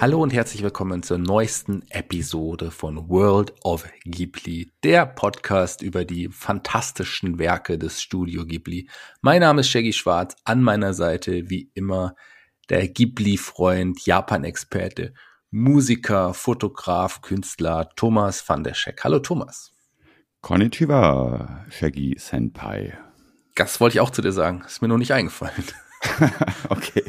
Hallo und herzlich willkommen zur neuesten Episode von World of Ghibli, der Podcast über die fantastischen Werke des Studio Ghibli. Mein Name ist Shaggy Schwarz, an meiner Seite wie immer der Ghibli-Freund, Japan-Experte, Musiker, Fotograf, Künstler Thomas van der Scheck. Hallo Thomas. Konnichiwa, Shaggy Senpai. Das wollte ich auch zu dir sagen, ist mir noch nicht eingefallen. okay.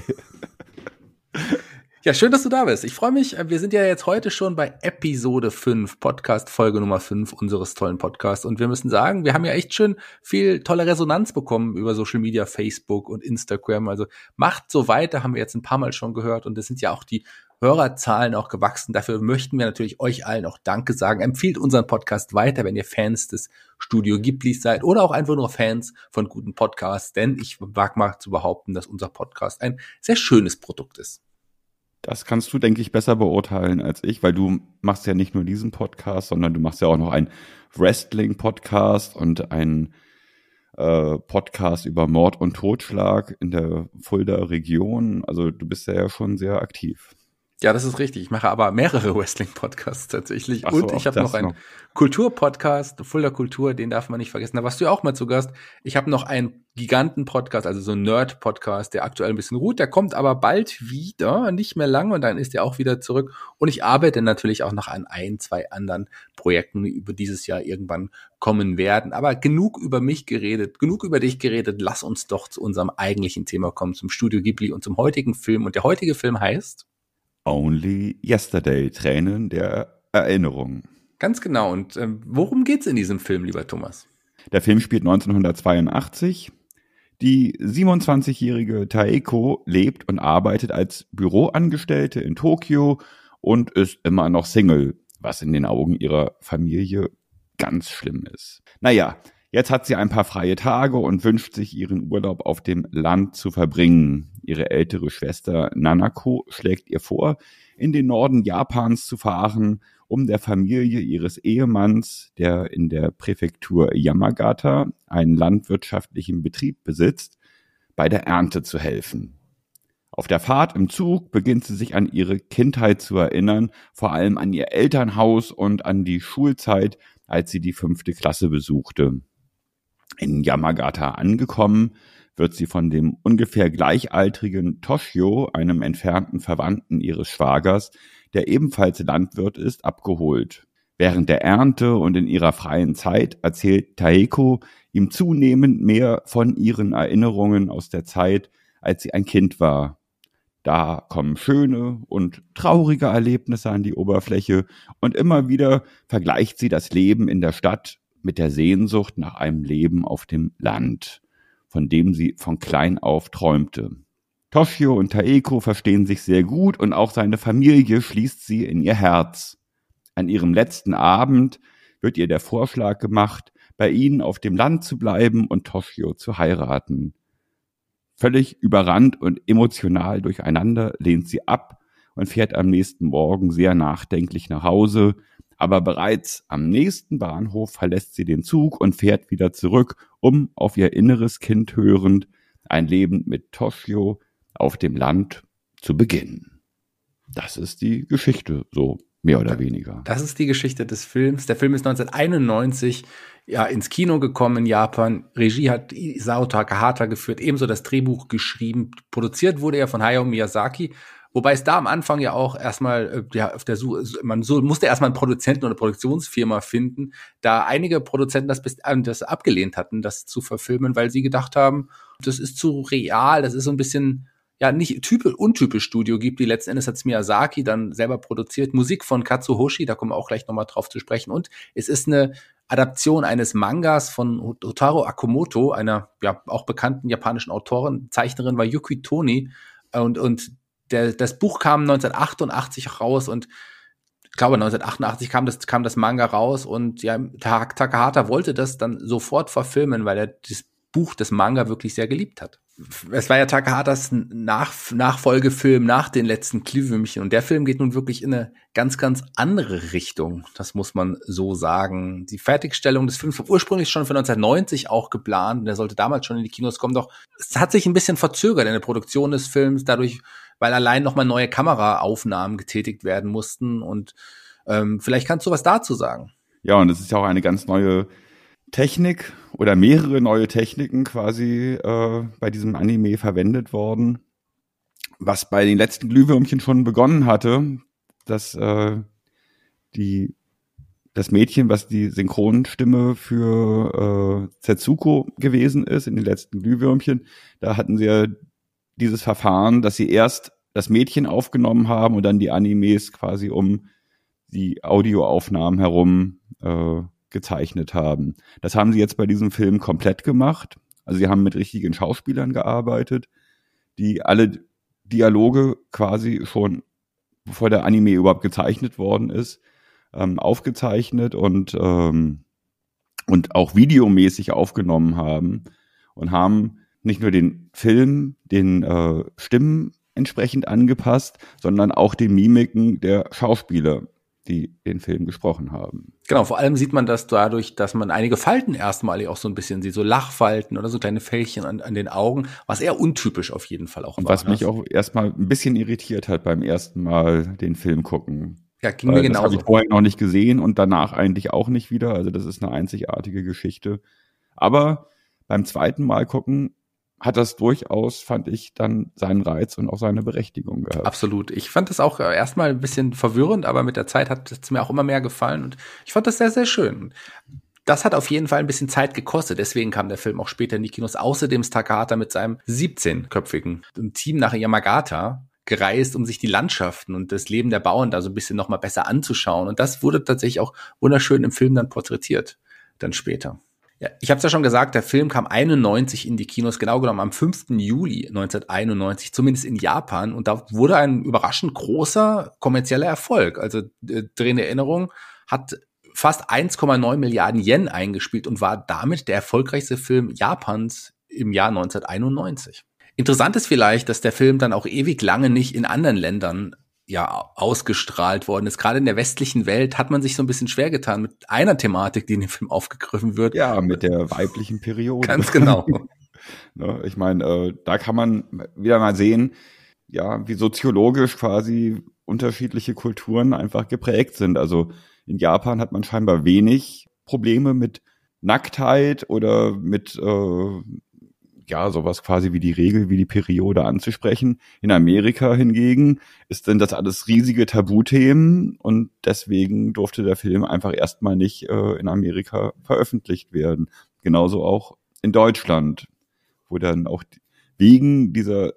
Ja, schön, dass du da bist. Ich freue mich. Wir sind ja jetzt heute schon bei Episode 5, Podcast Folge Nummer 5 unseres tollen Podcasts. Und wir müssen sagen, wir haben ja echt schön viel tolle Resonanz bekommen über Social Media, Facebook und Instagram. Also macht so weiter, haben wir jetzt ein paar Mal schon gehört. Und es sind ja auch die Hörerzahlen auch gewachsen. Dafür möchten wir natürlich euch allen auch Danke sagen. Empfiehlt unseren Podcast weiter, wenn ihr Fans des Studio Ghiblis seid oder auch einfach nur Fans von guten Podcasts. Denn ich wage mal zu behaupten, dass unser Podcast ein sehr schönes Produkt ist. Das kannst du, denke ich, besser beurteilen als ich, weil du machst ja nicht nur diesen Podcast, sondern du machst ja auch noch einen Wrestling-Podcast und einen äh, Podcast über Mord und Totschlag in der Fulda Region. Also du bist ja schon sehr aktiv. Ja, das ist richtig. Ich mache aber mehrere Wrestling-Podcasts tatsächlich. So, und ich habe noch einen Kultur-Podcast, Fulda Kultur, den darf man nicht vergessen. Da warst du ja auch mal zu Gast. Ich habe noch einen Giganten-Podcast, also so ein Nerd-Podcast, der aktuell ein bisschen ruht. Der kommt aber bald wieder, nicht mehr lange, und dann ist er auch wieder zurück. Und ich arbeite natürlich auch noch an ein, zwei anderen Projekten, die über dieses Jahr irgendwann kommen werden. Aber genug über mich geredet, genug über dich geredet. Lass uns doch zu unserem eigentlichen Thema kommen, zum Studio Ghibli und zum heutigen Film. Und der heutige Film heißt Only Yesterday, Tränen der Erinnerung. Ganz genau. Und ähm, worum geht's in diesem Film, lieber Thomas? Der Film spielt 1982. Die 27-jährige Taeko lebt und arbeitet als Büroangestellte in Tokio und ist immer noch Single, was in den Augen ihrer Familie ganz schlimm ist. Naja, Jetzt hat sie ein paar freie Tage und wünscht sich ihren Urlaub auf dem Land zu verbringen. Ihre ältere Schwester Nanako schlägt ihr vor, in den Norden Japans zu fahren, um der Familie ihres Ehemanns, der in der Präfektur Yamagata einen landwirtschaftlichen Betrieb besitzt, bei der Ernte zu helfen. Auf der Fahrt im Zug beginnt sie sich an ihre Kindheit zu erinnern, vor allem an ihr Elternhaus und an die Schulzeit, als sie die fünfte Klasse besuchte. In Yamagata angekommen, wird sie von dem ungefähr gleichaltrigen Toshio, einem entfernten Verwandten ihres Schwagers, der ebenfalls Landwirt ist, abgeholt. Während der Ernte und in ihrer freien Zeit erzählt Taeko ihm zunehmend mehr von ihren Erinnerungen aus der Zeit, als sie ein Kind war. Da kommen schöne und traurige Erlebnisse an die Oberfläche und immer wieder vergleicht sie das Leben in der Stadt mit der Sehnsucht nach einem Leben auf dem Land, von dem sie von klein auf träumte. Toshio und Taeko verstehen sich sehr gut und auch seine Familie schließt sie in ihr Herz. An ihrem letzten Abend wird ihr der Vorschlag gemacht, bei ihnen auf dem Land zu bleiben und Toshio zu heiraten. Völlig überrannt und emotional durcheinander lehnt sie ab und fährt am nächsten Morgen sehr nachdenklich nach Hause, aber bereits am nächsten Bahnhof verlässt sie den Zug und fährt wieder zurück, um auf ihr inneres Kind hörend ein Leben mit Toshio auf dem Land zu beginnen. Das ist die Geschichte, so mehr oder weniger. Das ist die Geschichte des Films. Der Film ist 1991 ja ins Kino gekommen in Japan. Regie hat Isao Takahata geführt, ebenso das Drehbuch geschrieben. Produziert wurde er von Hayao Miyazaki Wobei es da am Anfang ja auch erstmal, äh, ja, auf der Suche, man so, musste erstmal einen Produzenten oder Produktionsfirma finden, da einige Produzenten das, bis, äh, das abgelehnt hatten, das zu verfilmen, weil sie gedacht haben, das ist zu real, das ist so ein bisschen, ja nicht typisch untypisch Studio gibt, die letzten Endes hat Miyazaki dann selber produziert, Musik von Katsuhoshi, da kommen wir auch gleich nochmal drauf zu sprechen. Und es ist eine Adaption eines Mangas von Hotaro Akumoto, einer ja auch bekannten japanischen Autorin, Zeichnerin war Yuki Toni und und der, das Buch kam 1988 raus und ich glaube 1988 kam das kam das Manga raus und ja Takahata wollte das dann sofort verfilmen, weil er das Buch, das Manga wirklich sehr geliebt hat es war ja Takahatas Nach Nachfolgefilm nach den letzten Glühwürmchen und der Film geht nun wirklich in eine ganz, ganz andere Richtung. Das muss man so sagen. Die Fertigstellung des Films war ursprünglich schon für 1990 auch geplant. Der sollte damals schon in die Kinos kommen, doch es hat sich ein bisschen verzögert in der Produktion des Films, dadurch, weil allein nochmal neue Kameraaufnahmen getätigt werden mussten und ähm, vielleicht kannst du was dazu sagen. Ja, und es ist ja auch eine ganz neue Technik oder mehrere neue Techniken quasi äh, bei diesem Anime verwendet worden, was bei den letzten Glühwürmchen schon begonnen hatte, dass äh, die das Mädchen, was die Synchronstimme für äh, Zetsuko gewesen ist in den letzten Glühwürmchen, da hatten sie ja dieses Verfahren, dass sie erst das Mädchen aufgenommen haben und dann die Animes quasi um die Audioaufnahmen herum äh, gezeichnet haben. Das haben sie jetzt bei diesem Film komplett gemacht. Also sie haben mit richtigen Schauspielern gearbeitet, die alle Dialoge quasi schon, bevor der Anime überhaupt gezeichnet worden ist, ähm, aufgezeichnet und, ähm, und auch videomäßig aufgenommen haben und haben nicht nur den Film, den äh, Stimmen entsprechend angepasst, sondern auch den Mimiken der Schauspieler die den Film gesprochen haben. Genau, vor allem sieht man das dadurch, dass man einige Falten erstmalig auch so ein bisschen sieht, so Lachfalten oder so kleine Fältchen an, an den Augen, was eher untypisch auf jeden Fall auch Und war. Was mich auch erstmal ein bisschen irritiert hat beim ersten Mal den Film gucken. Ja, ging mir genauso. Das habe ich vorher noch nicht gesehen und danach eigentlich auch nicht wieder. Also das ist eine einzigartige Geschichte. Aber beim zweiten Mal gucken hat das durchaus, fand ich, dann seinen Reiz und auch seine Berechtigung gehabt. Absolut. Ich fand das auch äh, erstmal ein bisschen verwirrend, aber mit der Zeit hat es mir auch immer mehr gefallen und ich fand das sehr, sehr schön. Das hat auf jeden Fall ein bisschen Zeit gekostet, deswegen kam der Film auch später in die Kinos. Außerdem ist Takahata mit seinem 17-köpfigen Team nach Yamagata gereist, um sich die Landschaften und das Leben der Bauern da so ein bisschen nochmal besser anzuschauen. Und das wurde tatsächlich auch wunderschön im Film dann porträtiert, dann später. Ja, ich habe es ja schon gesagt, der Film kam 91 in die Kinos, genau genommen am 5. Juli 1991, zumindest in Japan. Und da wurde ein überraschend großer kommerzieller Erfolg. Also äh, drehende Erinnerung hat fast 1,9 Milliarden Yen eingespielt und war damit der erfolgreichste Film Japans im Jahr 1991. Interessant ist vielleicht, dass der Film dann auch ewig lange nicht in anderen Ländern ja ausgestrahlt worden ist. Gerade in der westlichen Welt hat man sich so ein bisschen schwer getan mit einer Thematik, die in dem Film aufgegriffen wird. Ja, mit der weiblichen Periode. Ganz genau. ne, ich meine, äh, da kann man wieder mal sehen, ja, wie soziologisch quasi unterschiedliche Kulturen einfach geprägt sind. Also in Japan hat man scheinbar wenig Probleme mit Nacktheit oder mit äh, ja, sowas quasi wie die Regel, wie die Periode anzusprechen. In Amerika hingegen ist denn das alles riesige Tabuthemen und deswegen durfte der Film einfach erstmal nicht äh, in Amerika veröffentlicht werden. Genauso auch in Deutschland, wo dann auch wegen dieser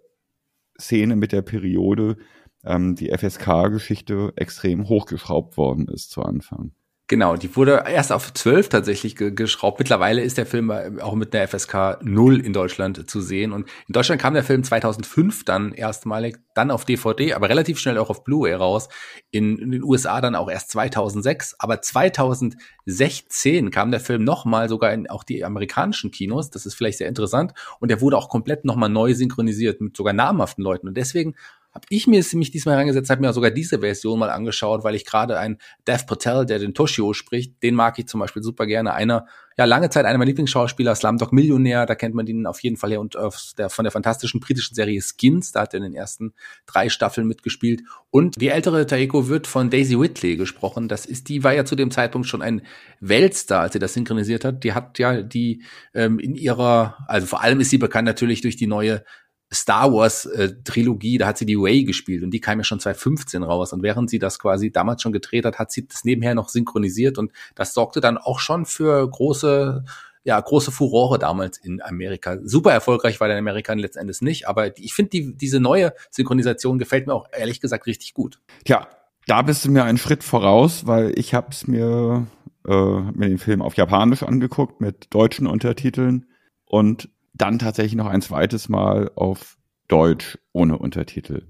Szene mit der Periode ähm, die FSK-Geschichte extrem hochgeschraubt worden ist zu Anfang. Genau, die wurde erst auf 12 tatsächlich geschraubt. Mittlerweile ist der Film auch mit einer FSK 0 in Deutschland zu sehen. Und in Deutschland kam der Film 2005 dann erstmalig, dann auf DVD, aber relativ schnell auch auf Blu-ray raus. In, in, den USA dann auch erst 2006. Aber 2016 kam der Film nochmal sogar in auch die amerikanischen Kinos. Das ist vielleicht sehr interessant. Und der wurde auch komplett nochmal neu synchronisiert mit sogar namhaften Leuten. Und deswegen habe ich mir mich diesmal reingesetzt, habe mir sogar diese Version mal angeschaut, weil ich gerade einen Dev Patel, der den Toshio spricht, den mag ich zum Beispiel super gerne. Einer, ja, lange Zeit einer meiner Lieblingsschauspieler, Slumdog Millionär, da kennt man ihn auf jeden Fall her und aus der, von der fantastischen britischen Serie Skins, da hat er in den ersten drei Staffeln mitgespielt. Und die ältere Taeko wird von Daisy Whitley gesprochen. Das ist, die war ja zu dem Zeitpunkt schon ein Weltstar, als sie das synchronisiert hat. Die hat ja die ähm, in ihrer, also vor allem ist sie bekannt natürlich durch die neue Star Wars äh, Trilogie, da hat sie die Way gespielt und die kam ja schon 2015 raus. Und während sie das quasi damals schon gedreht hat, hat sie das nebenher noch synchronisiert und das sorgte dann auch schon für große ja große Furore damals in Amerika. Super erfolgreich war der in Amerika letzten Endes nicht, aber ich finde die, diese neue Synchronisation gefällt mir auch ehrlich gesagt richtig gut. Tja, da bist du mir einen Schritt voraus, weil ich habe es mir, äh, mir den Film auf Japanisch angeguckt mit deutschen Untertiteln und dann tatsächlich noch ein zweites Mal auf Deutsch ohne Untertitel.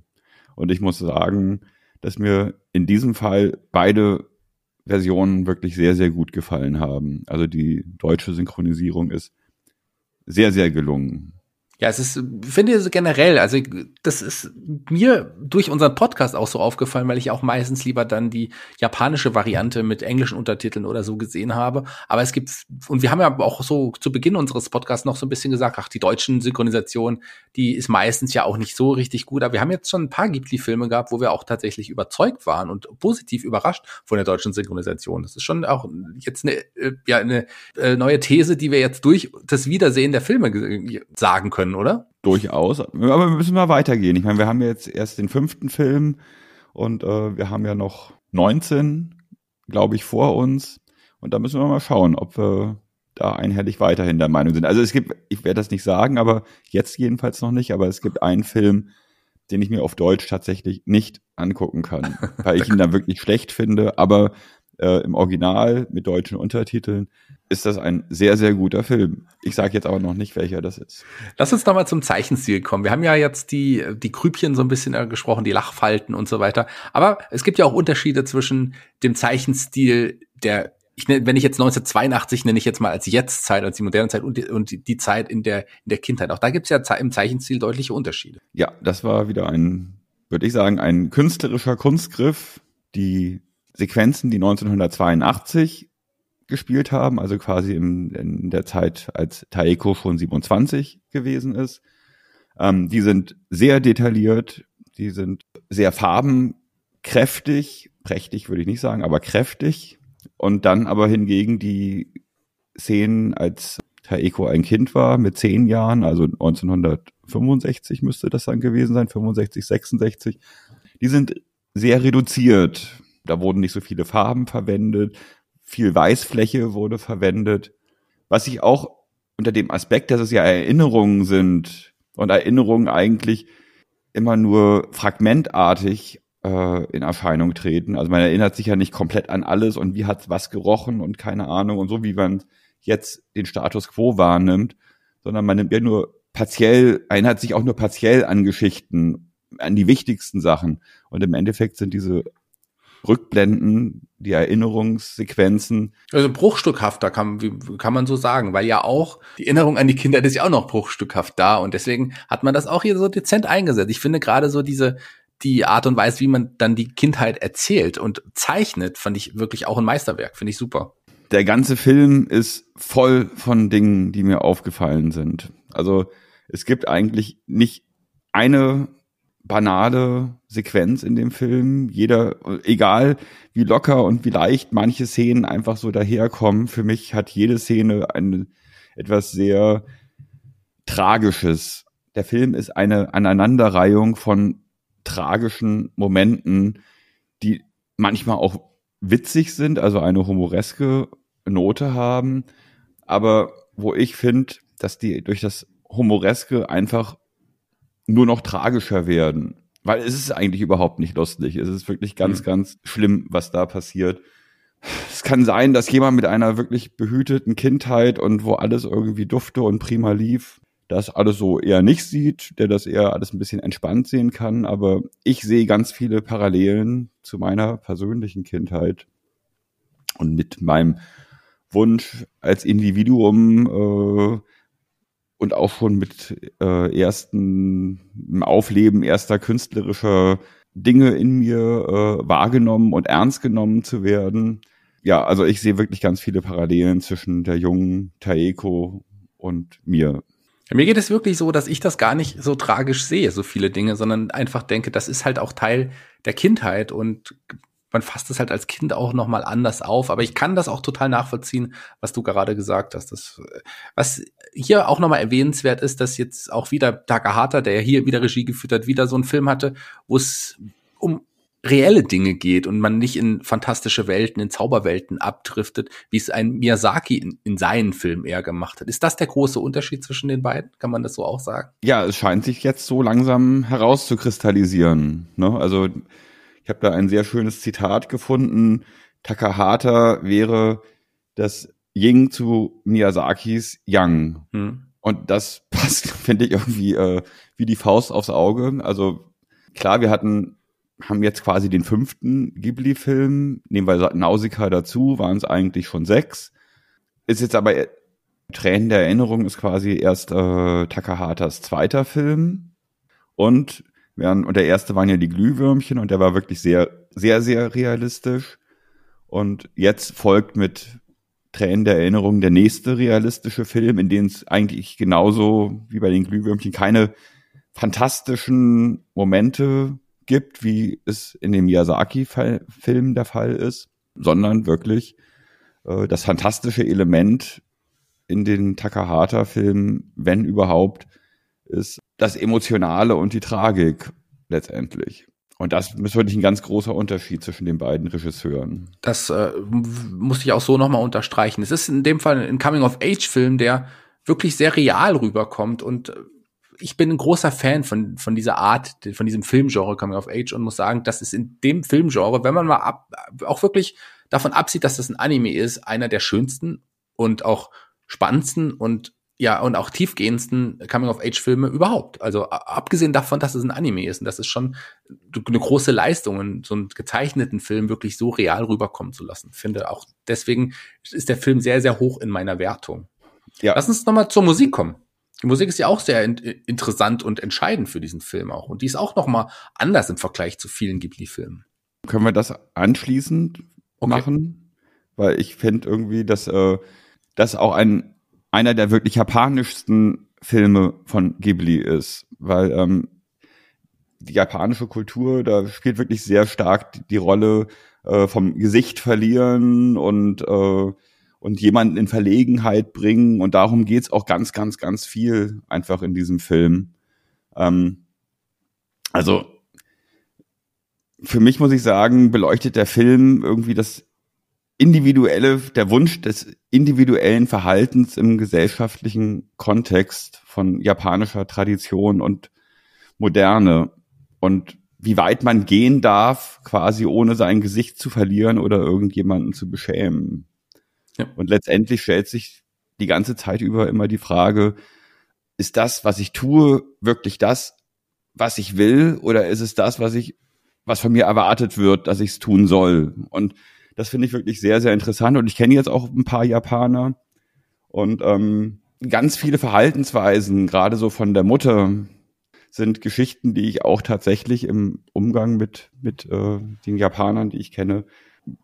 Und ich muss sagen, dass mir in diesem Fall beide Versionen wirklich sehr, sehr gut gefallen haben. Also die deutsche Synchronisierung ist sehr, sehr gelungen. Ja, es ist, finde ich generell, also das ist mir durch unseren Podcast auch so aufgefallen, weil ich auch meistens lieber dann die japanische Variante mit englischen Untertiteln oder so gesehen habe. Aber es gibt, und wir haben ja auch so zu Beginn unseres Podcasts noch so ein bisschen gesagt, ach, die deutschen Synchronisationen, die ist meistens ja auch nicht so richtig gut. Aber wir haben jetzt schon ein paar Ghibli-Filme gehabt, wo wir auch tatsächlich überzeugt waren und positiv überrascht von der deutschen Synchronisation. Das ist schon auch jetzt eine, äh, ja, eine äh, neue These, die wir jetzt durch das Wiedersehen der Filme sagen können können, oder? Durchaus. Aber wir müssen mal weitergehen. Ich meine, wir haben jetzt erst den fünften Film und äh, wir haben ja noch 19, glaube ich, vor uns. Und da müssen wir mal schauen, ob wir da einhellig weiterhin der Meinung sind. Also es gibt, ich werde das nicht sagen, aber jetzt jedenfalls noch nicht, aber es gibt einen Film, den ich mir auf Deutsch tatsächlich nicht angucken kann, weil ich ihn da wirklich schlecht finde, aber äh, im Original mit deutschen Untertiteln ist das ein sehr, sehr guter Film. Ich sage jetzt aber noch nicht, welcher das ist. Lass uns nochmal zum Zeichenstil kommen. Wir haben ja jetzt die, die Krübchen so ein bisschen äh, gesprochen, die Lachfalten und so weiter. Aber es gibt ja auch Unterschiede zwischen dem Zeichenstil der ich nenne, wenn ich jetzt 1982 nenne ich jetzt mal als Jetztzeit, als die moderne Zeit und die, und die Zeit in der, in der Kindheit. Auch da gibt es ja im Zeichenstil deutliche Unterschiede. Ja, das war wieder ein, würde ich sagen, ein künstlerischer Kunstgriff. Die Sequenzen, die 1982 gespielt haben, also quasi in, in der Zeit, als Taeko schon 27 gewesen ist. Ähm, die sind sehr detailliert, die sind sehr farbenkräftig, prächtig würde ich nicht sagen, aber kräftig. Und dann aber hingegen die Szenen, als Taeko ein Kind war, mit zehn Jahren, also 1965 müsste das dann gewesen sein, 65, 66, die sind sehr reduziert. Da wurden nicht so viele Farben verwendet viel Weißfläche wurde verwendet. Was ich auch unter dem Aspekt, dass es ja Erinnerungen sind und Erinnerungen eigentlich immer nur fragmentartig äh, in Erscheinung treten. Also man erinnert sich ja nicht komplett an alles und wie hat was gerochen und keine Ahnung und so wie man jetzt den Status quo wahrnimmt, sondern man nimmt ja nur partiell, erinnert sich auch nur partiell an Geschichten, an die wichtigsten Sachen. Und im Endeffekt sind diese Rückblenden, die Erinnerungssequenzen. Also bruchstückhafter kann, kann man so sagen, weil ja auch die Erinnerung an die Kinder ist ja auch noch bruchstückhaft da und deswegen hat man das auch hier so dezent eingesetzt. Ich finde gerade so diese, die Art und Weise, wie man dann die Kindheit erzählt und zeichnet, fand ich wirklich auch ein Meisterwerk, finde ich super. Der ganze Film ist voll von Dingen, die mir aufgefallen sind. Also es gibt eigentlich nicht eine banale Sequenz in dem Film. Jeder, egal wie locker und wie leicht manche Szenen einfach so daherkommen, für mich hat jede Szene eine, etwas sehr Tragisches. Der Film ist eine Aneinanderreihung von tragischen Momenten, die manchmal auch witzig sind, also eine humoreske Note haben, aber wo ich finde, dass die durch das Humoreske einfach nur noch tragischer werden. Weil es ist eigentlich überhaupt nicht lustig. Es ist wirklich ganz, mhm. ganz schlimm, was da passiert. Es kann sein, dass jemand mit einer wirklich behüteten Kindheit und wo alles irgendwie dufte und prima lief, das alles so eher nicht sieht, der das eher alles ein bisschen entspannt sehen kann. Aber ich sehe ganz viele Parallelen zu meiner persönlichen Kindheit und mit meinem Wunsch als Individuum äh, und auch schon mit äh, ersten Aufleben erster künstlerischer Dinge in mir äh, wahrgenommen und ernst genommen zu werden. Ja, also ich sehe wirklich ganz viele Parallelen zwischen der jungen Taeko und mir. Mir geht es wirklich so, dass ich das gar nicht so tragisch sehe, so viele Dinge, sondern einfach denke, das ist halt auch Teil der Kindheit und man fasst es halt als Kind auch noch mal anders auf. Aber ich kann das auch total nachvollziehen, was du gerade gesagt hast. Das, was hier auch noch mal erwähnenswert ist, dass jetzt auch wieder Takahata, der hier wieder Regie geführt hat, wieder so einen Film hatte, wo es um reelle Dinge geht und man nicht in fantastische Welten, in Zauberwelten abdriftet, wie es ein Miyazaki in, in seinen Filmen eher gemacht hat. Ist das der große Unterschied zwischen den beiden? Kann man das so auch sagen? Ja, es scheint sich jetzt so langsam herauszukristallisieren. Ne? Also ich habe da ein sehr schönes Zitat gefunden. Takahata wäre das Ying zu Miyazakis Yang. Hm. Und das passt, finde ich, irgendwie äh, wie die Faust aufs Auge. Also klar, wir hatten haben jetzt quasi den fünften Ghibli-Film, nehmen wir Nausicaa dazu, waren es eigentlich schon sechs. Ist jetzt aber äh, Tränen der Erinnerung ist quasi erst äh, Takahatas zweiter Film und während, und der erste waren ja die Glühwürmchen und der war wirklich sehr, sehr, sehr realistisch. Und jetzt folgt mit Tränen der Erinnerung der nächste realistische Film, in dem es eigentlich genauso wie bei den Glühwürmchen keine fantastischen Momente gibt, wie es in dem Miyazaki-Film der Fall ist, sondern wirklich äh, das fantastische Element in den Takahata-Filmen, wenn überhaupt, ist das Emotionale und die Tragik letztendlich. Und das ist wirklich ein ganz großer Unterschied zwischen den beiden Regisseuren. Das äh, muss ich auch so nochmal unterstreichen. Es ist in dem Fall ein Coming-of-Age-Film, der wirklich sehr real rüberkommt und ich bin ein großer Fan von, von dieser Art, von diesem Filmgenre Coming of Age und muss sagen, das ist in dem Filmgenre, wenn man mal ab, auch wirklich davon absieht, dass das ein Anime ist, einer der schönsten und auch spannendsten und ja, und auch tiefgehendsten Coming-of-Age-Filme überhaupt. Also abgesehen davon, dass es ein Anime ist und das ist schon eine große Leistung, so einen gezeichneten Film wirklich so real rüberkommen zu lassen. Finde auch deswegen ist der Film sehr, sehr hoch in meiner Wertung. Ja. Lass uns nochmal zur Musik kommen. Die Musik ist ja auch sehr in interessant und entscheidend für diesen Film auch. Und die ist auch noch mal anders im Vergleich zu vielen Ghibli-Filmen. Können wir das anschließend okay. machen? Weil ich finde irgendwie, dass äh, das auch ein einer der wirklich japanischsten Filme von Ghibli ist, weil ähm, die japanische Kultur, da spielt wirklich sehr stark die Rolle äh, vom Gesicht verlieren und äh, und jemanden in Verlegenheit bringen. Und darum geht's auch ganz, ganz, ganz viel einfach in diesem Film. Ähm, also für mich muss ich sagen, beleuchtet der Film irgendwie das individuelle, der Wunsch des individuellen Verhaltens im gesellschaftlichen Kontext von japanischer Tradition und Moderne und wie weit man gehen darf, quasi ohne sein Gesicht zu verlieren oder irgendjemanden zu beschämen. Ja. Und letztendlich stellt sich die ganze Zeit über immer die Frage, ist das, was ich tue, wirklich das, was ich will, oder ist es das, was ich, was von mir erwartet wird, dass ich es tun soll? Und das finde ich wirklich sehr, sehr interessant. Und ich kenne jetzt auch ein paar Japaner und ähm, ganz viele Verhaltensweisen, gerade so von der Mutter, sind Geschichten, die ich auch tatsächlich im Umgang mit mit äh, den Japanern, die ich kenne,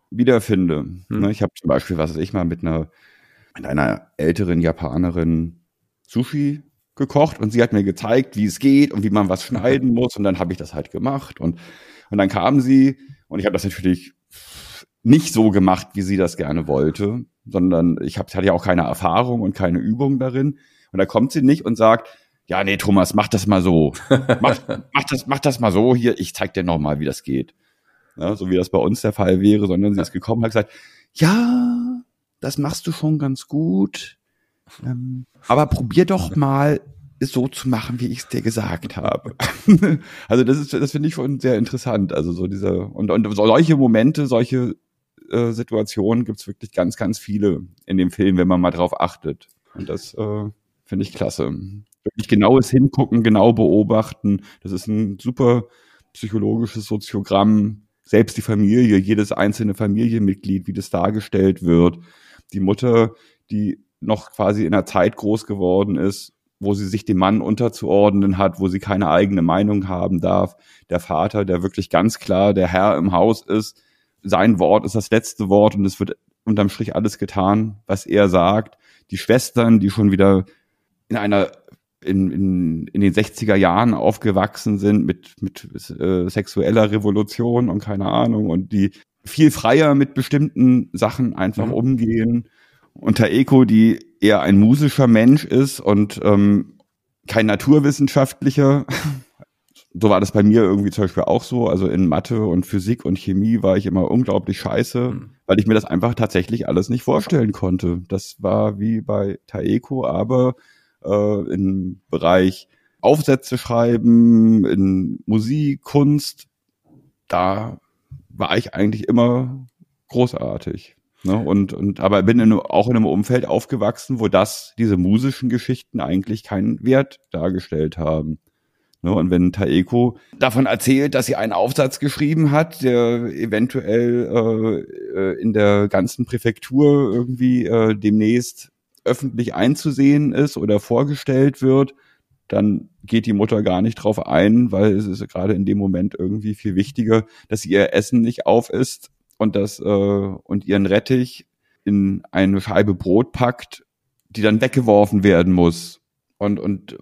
wiederfinde. Hm. Ich habe zum Beispiel, was weiß ich mal, mit einer, mit einer älteren Japanerin Sushi gekocht und sie hat mir gezeigt, wie es geht und wie man was schneiden muss und dann habe ich das halt gemacht und und dann kam sie und ich habe das natürlich nicht so gemacht, wie sie das gerne wollte, sondern ich hab, hatte ja auch keine Erfahrung und keine Übung darin und da kommt sie nicht und sagt, ja, nee, Thomas, mach das mal so. Mach, mach das mach das mal so hier, ich zeig dir noch mal, wie das geht ja, so wie das bei uns der Fall wäre, sondern sie ist gekommen und hat gesagt, ja, das machst du schon ganz gut, ähm, aber probier doch mal es so zu machen, wie ich es dir gesagt habe. also das ist, das finde ich schon sehr interessant. Also so diese und und solche Momente, solche äh, Situationen gibt's wirklich ganz, ganz viele in dem Film, wenn man mal drauf achtet. Und das äh, finde ich klasse. Wirklich genaues Hingucken, genau beobachten. Das ist ein super psychologisches Soziogramm, selbst die Familie, jedes einzelne Familienmitglied, wie das dargestellt wird. Die Mutter, die noch quasi in einer Zeit groß geworden ist, wo sie sich dem Mann unterzuordnen hat, wo sie keine eigene Meinung haben darf. Der Vater, der wirklich ganz klar der Herr im Haus ist. Sein Wort ist das letzte Wort und es wird unterm Strich alles getan, was er sagt. Die Schwestern, die schon wieder in einer in, in, in den 60er Jahren aufgewachsen sind mit, mit äh, sexueller Revolution und keine Ahnung und die viel freier mit bestimmten Sachen einfach mhm. umgehen. Und Taeko, die eher ein musischer Mensch ist und ähm, kein naturwissenschaftlicher, so war das bei mir irgendwie zum Beispiel auch so. Also in Mathe und Physik und Chemie war ich immer unglaublich scheiße, mhm. weil ich mir das einfach tatsächlich alles nicht vorstellen konnte. Das war wie bei Taeko, aber äh, im Bereich Aufsätze schreiben, in Musik, Kunst, da war ich eigentlich immer großartig. Ne? Und, und aber bin in, auch in einem Umfeld aufgewachsen, wo das, diese musischen Geschichten eigentlich keinen Wert dargestellt haben. Ne? Und wenn Taeko davon erzählt, dass sie einen Aufsatz geschrieben hat, der eventuell äh, äh in der ganzen Präfektur irgendwie äh, demnächst öffentlich einzusehen ist oder vorgestellt wird, dann geht die Mutter gar nicht drauf ein, weil es ist gerade in dem Moment irgendwie viel wichtiger, dass sie ihr Essen nicht aufisst und das äh, und ihren Rettich in eine Scheibe Brot packt, die dann weggeworfen werden muss. Und und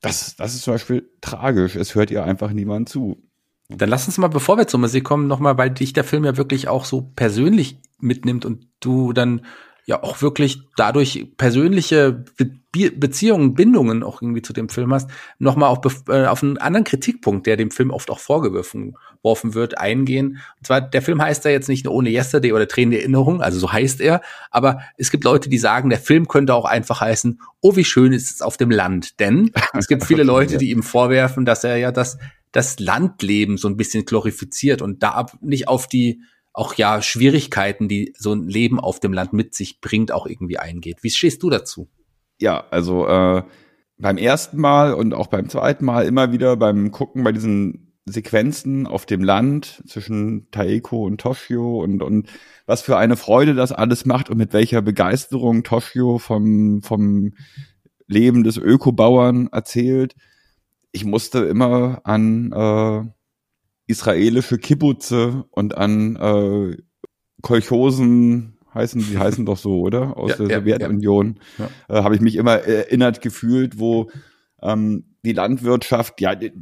das das ist zum Beispiel tragisch. Es hört ihr einfach niemand zu. Dann lass uns mal, bevor wir zur Musik kommen, nochmal, weil dich der Film ja wirklich auch so persönlich mitnimmt und du dann ja auch wirklich dadurch persönliche Be Beziehungen, Bindungen auch irgendwie zu dem Film hast, nochmal auf, äh, auf einen anderen Kritikpunkt, der dem Film oft auch vorgeworfen wird, eingehen. Und zwar, der Film heißt ja jetzt nicht nur ohne Yesterday oder Tränen der Erinnerung, also so heißt er, aber es gibt Leute, die sagen, der Film könnte auch einfach heißen, oh, wie schön ist es auf dem Land. Denn es gibt viele Leute, die ihm vorwerfen, dass er ja das, das Landleben so ein bisschen glorifiziert und da nicht auf die auch ja Schwierigkeiten, die so ein Leben auf dem Land mit sich bringt, auch irgendwie eingeht. Wie stehst du dazu? Ja, also äh, beim ersten Mal und auch beim zweiten Mal immer wieder beim Gucken bei diesen Sequenzen auf dem Land zwischen Taeko und Toshio und, und was für eine Freude das alles macht und mit welcher Begeisterung Toshio vom, vom Leben des Ökobauern erzählt. Ich musste immer an äh, israelische Kibbutze und an äh, Kolchosen heißen, die heißen doch so, oder? Aus ja, der Sowjetunion. Ja, ja. Äh, Habe ich mich immer erinnert gefühlt, wo ähm, die Landwirtschaft, ja, die,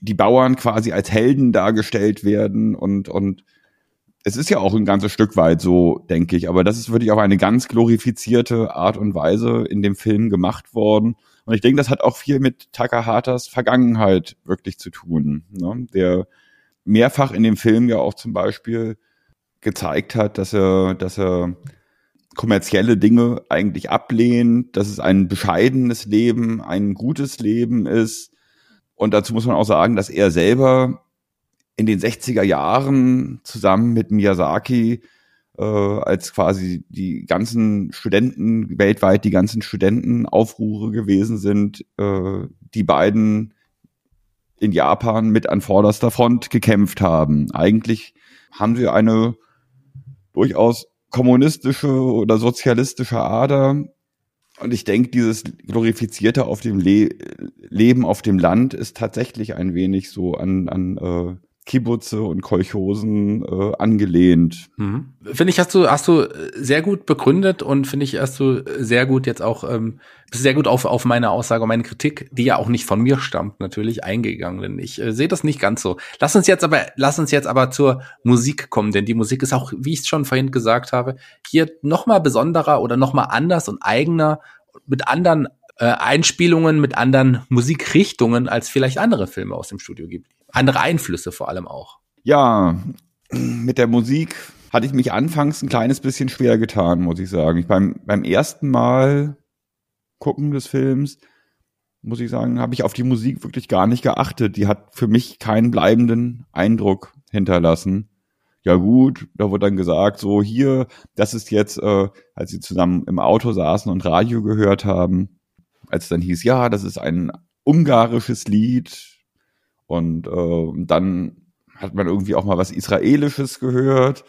die Bauern quasi als Helden dargestellt werden und, und es ist ja auch ein ganzes Stück weit so, denke ich, aber das ist wirklich auf eine ganz glorifizierte Art und Weise in dem Film gemacht worden. Und ich denke, das hat auch viel mit Takahatas Vergangenheit wirklich zu tun. Ne? Der mehrfach in dem Film ja auch zum Beispiel gezeigt hat, dass er, dass er kommerzielle Dinge eigentlich ablehnt, dass es ein bescheidenes Leben, ein gutes Leben ist. Und dazu muss man auch sagen, dass er selber in den 60er Jahren zusammen mit Miyazaki äh, als quasi die ganzen Studenten weltweit, die ganzen Studentenaufruhre gewesen sind, äh, die beiden in Japan mit an vorderster Front gekämpft haben. Eigentlich haben sie eine durchaus kommunistische oder sozialistische Ader. Und ich denke, dieses glorifizierte auf dem Le Leben auf dem Land ist tatsächlich ein wenig so an, an äh, Kibbutze und Kolchosen äh, angelehnt. Mhm. Finde ich, hast du, hast du sehr gut begründet und finde ich, hast du sehr gut jetzt auch, ähm, sehr gut auf, auf meine Aussage und meine Kritik, die ja auch nicht von mir stammt, natürlich eingegangen. Denn ich äh, sehe das nicht ganz so. Lass uns jetzt aber, lass uns jetzt aber zur Musik kommen, denn die Musik ist auch, wie ich es schon vorhin gesagt habe, hier nochmal besonderer oder nochmal anders und eigener mit anderen äh, Einspielungen, mit anderen Musikrichtungen, als vielleicht andere Filme aus dem Studio gibt andere Einflüsse vor allem auch. Ja, mit der Musik hatte ich mich anfangs ein kleines bisschen schwer getan, muss ich sagen. Ich beim, beim ersten Mal gucken des Films, muss ich sagen, habe ich auf die Musik wirklich gar nicht geachtet. Die hat für mich keinen bleibenden Eindruck hinterlassen. Ja gut, da wurde dann gesagt, so hier, das ist jetzt, äh, als sie zusammen im Auto saßen und Radio gehört haben, als dann hieß, ja, das ist ein ungarisches Lied, und äh, dann hat man irgendwie auch mal was Israelisches gehört.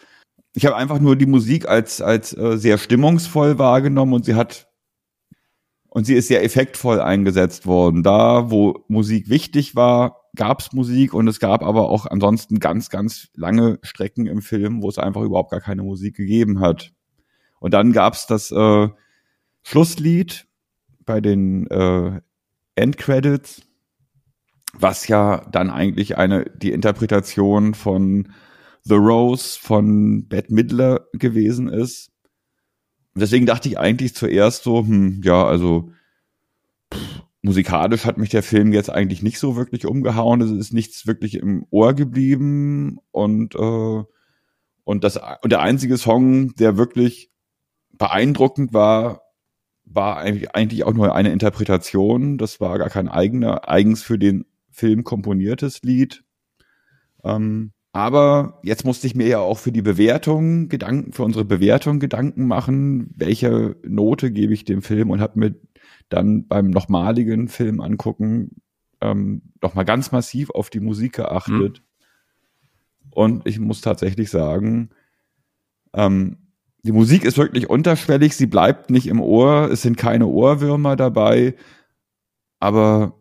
Ich habe einfach nur die Musik als, als äh, sehr stimmungsvoll wahrgenommen und sie hat und sie ist sehr effektvoll eingesetzt worden. Da, wo Musik wichtig war, gab's Musik und es gab aber auch ansonsten ganz, ganz lange Strecken im Film, wo es einfach überhaupt gar keine Musik gegeben hat. Und dann gab's das äh, Schlusslied bei den äh, Endcredits was ja dann eigentlich eine die Interpretation von The Rose von Bette Midler gewesen ist. Deswegen dachte ich eigentlich zuerst so, hm, ja, also pff, musikalisch hat mich der Film jetzt eigentlich nicht so wirklich umgehauen. Es ist nichts wirklich im Ohr geblieben und äh, und das und der einzige Song, der wirklich beeindruckend war, war eigentlich, eigentlich auch nur eine Interpretation. Das war gar kein eigener, eigens für den Film komponiertes Lied. Ähm, aber jetzt musste ich mir ja auch für die Bewertung Gedanken, für unsere Bewertung Gedanken machen, welche Note gebe ich dem Film und habe mir dann beim nochmaligen Film angucken ähm, nochmal ganz massiv auf die Musik geachtet. Hm. Und ich muss tatsächlich sagen, ähm, die Musik ist wirklich unterschwellig, sie bleibt nicht im Ohr, es sind keine Ohrwürmer dabei, aber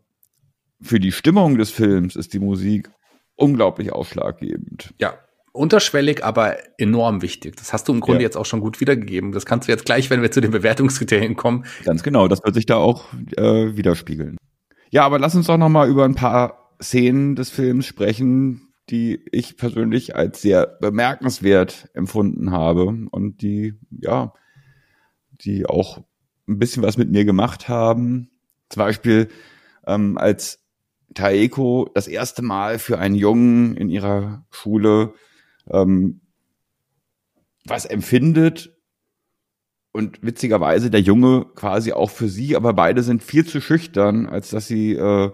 für die Stimmung des Films ist die Musik unglaublich ausschlaggebend. Ja, unterschwellig, aber enorm wichtig. Das hast du im Grunde ja. jetzt auch schon gut wiedergegeben. Das kannst du jetzt gleich, wenn wir zu den Bewertungskriterien kommen. Ganz genau, das wird sich da auch äh, widerspiegeln. Ja, aber lass uns doch noch mal über ein paar Szenen des Films sprechen, die ich persönlich als sehr bemerkenswert empfunden habe und die, ja, die auch ein bisschen was mit mir gemacht haben. Zum Beispiel, ähm, als Taeko das erste Mal für einen Jungen in ihrer Schule ähm, was empfindet und witzigerweise der Junge quasi auch für sie, aber beide sind viel zu schüchtern, als dass sie äh,